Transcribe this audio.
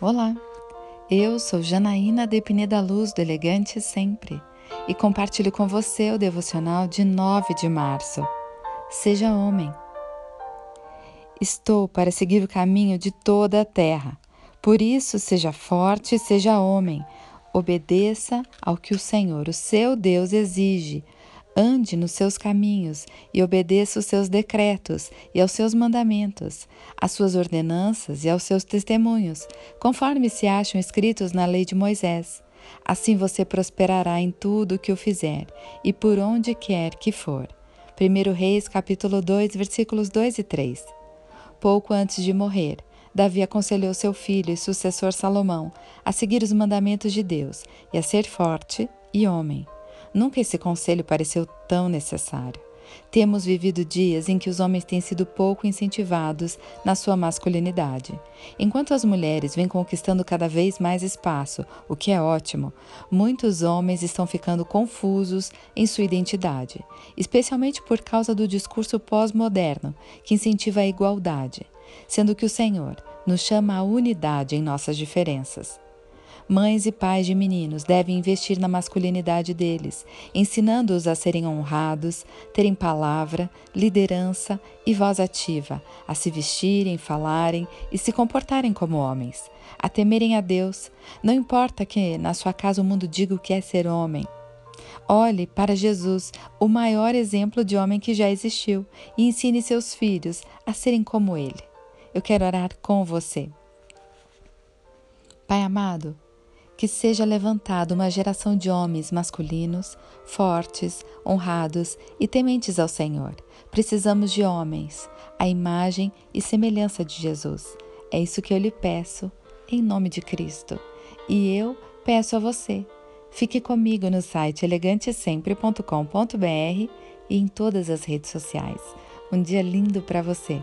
Olá, eu sou Janaína de Pineda Luz do Elegante Sempre e compartilho com você o devocional de 9 de março. Seja homem. Estou para seguir o caminho de toda a terra. Por isso, seja forte seja homem. Obedeça ao que o Senhor, o seu Deus, exige Ande nos seus caminhos e obedeça os seus decretos e aos seus mandamentos, às suas ordenanças e aos seus testemunhos, conforme se acham escritos na lei de Moisés. Assim você prosperará em tudo o que o fizer e por onde quer que for. 1 Reis capítulo 2, versículos 2 e 3. Pouco antes de morrer, Davi aconselhou seu filho e sucessor Salomão a seguir os mandamentos de Deus e a ser forte e homem. Nunca esse conselho pareceu tão necessário. Temos vivido dias em que os homens têm sido pouco incentivados na sua masculinidade. Enquanto as mulheres vêm conquistando cada vez mais espaço, o que é ótimo, muitos homens estão ficando confusos em sua identidade, especialmente por causa do discurso pós-moderno que incentiva a igualdade, sendo que o Senhor nos chama à unidade em nossas diferenças. Mães e pais de meninos devem investir na masculinidade deles, ensinando-os a serem honrados, terem palavra, liderança e voz ativa, a se vestirem, falarem e se comportarem como homens, a temerem a Deus. Não importa que na sua casa o mundo diga o que é ser homem. Olhe para Jesus, o maior exemplo de homem que já existiu, e ensine seus filhos a serem como ele. Eu quero orar com você. Pai amado, que seja levantada uma geração de homens masculinos, fortes, honrados e tementes ao Senhor. Precisamos de homens, a imagem e semelhança de Jesus. É isso que eu lhe peço, em nome de Cristo. E eu peço a você. Fique comigo no site elegantesempre.com.br e em todas as redes sociais. Um dia lindo para você.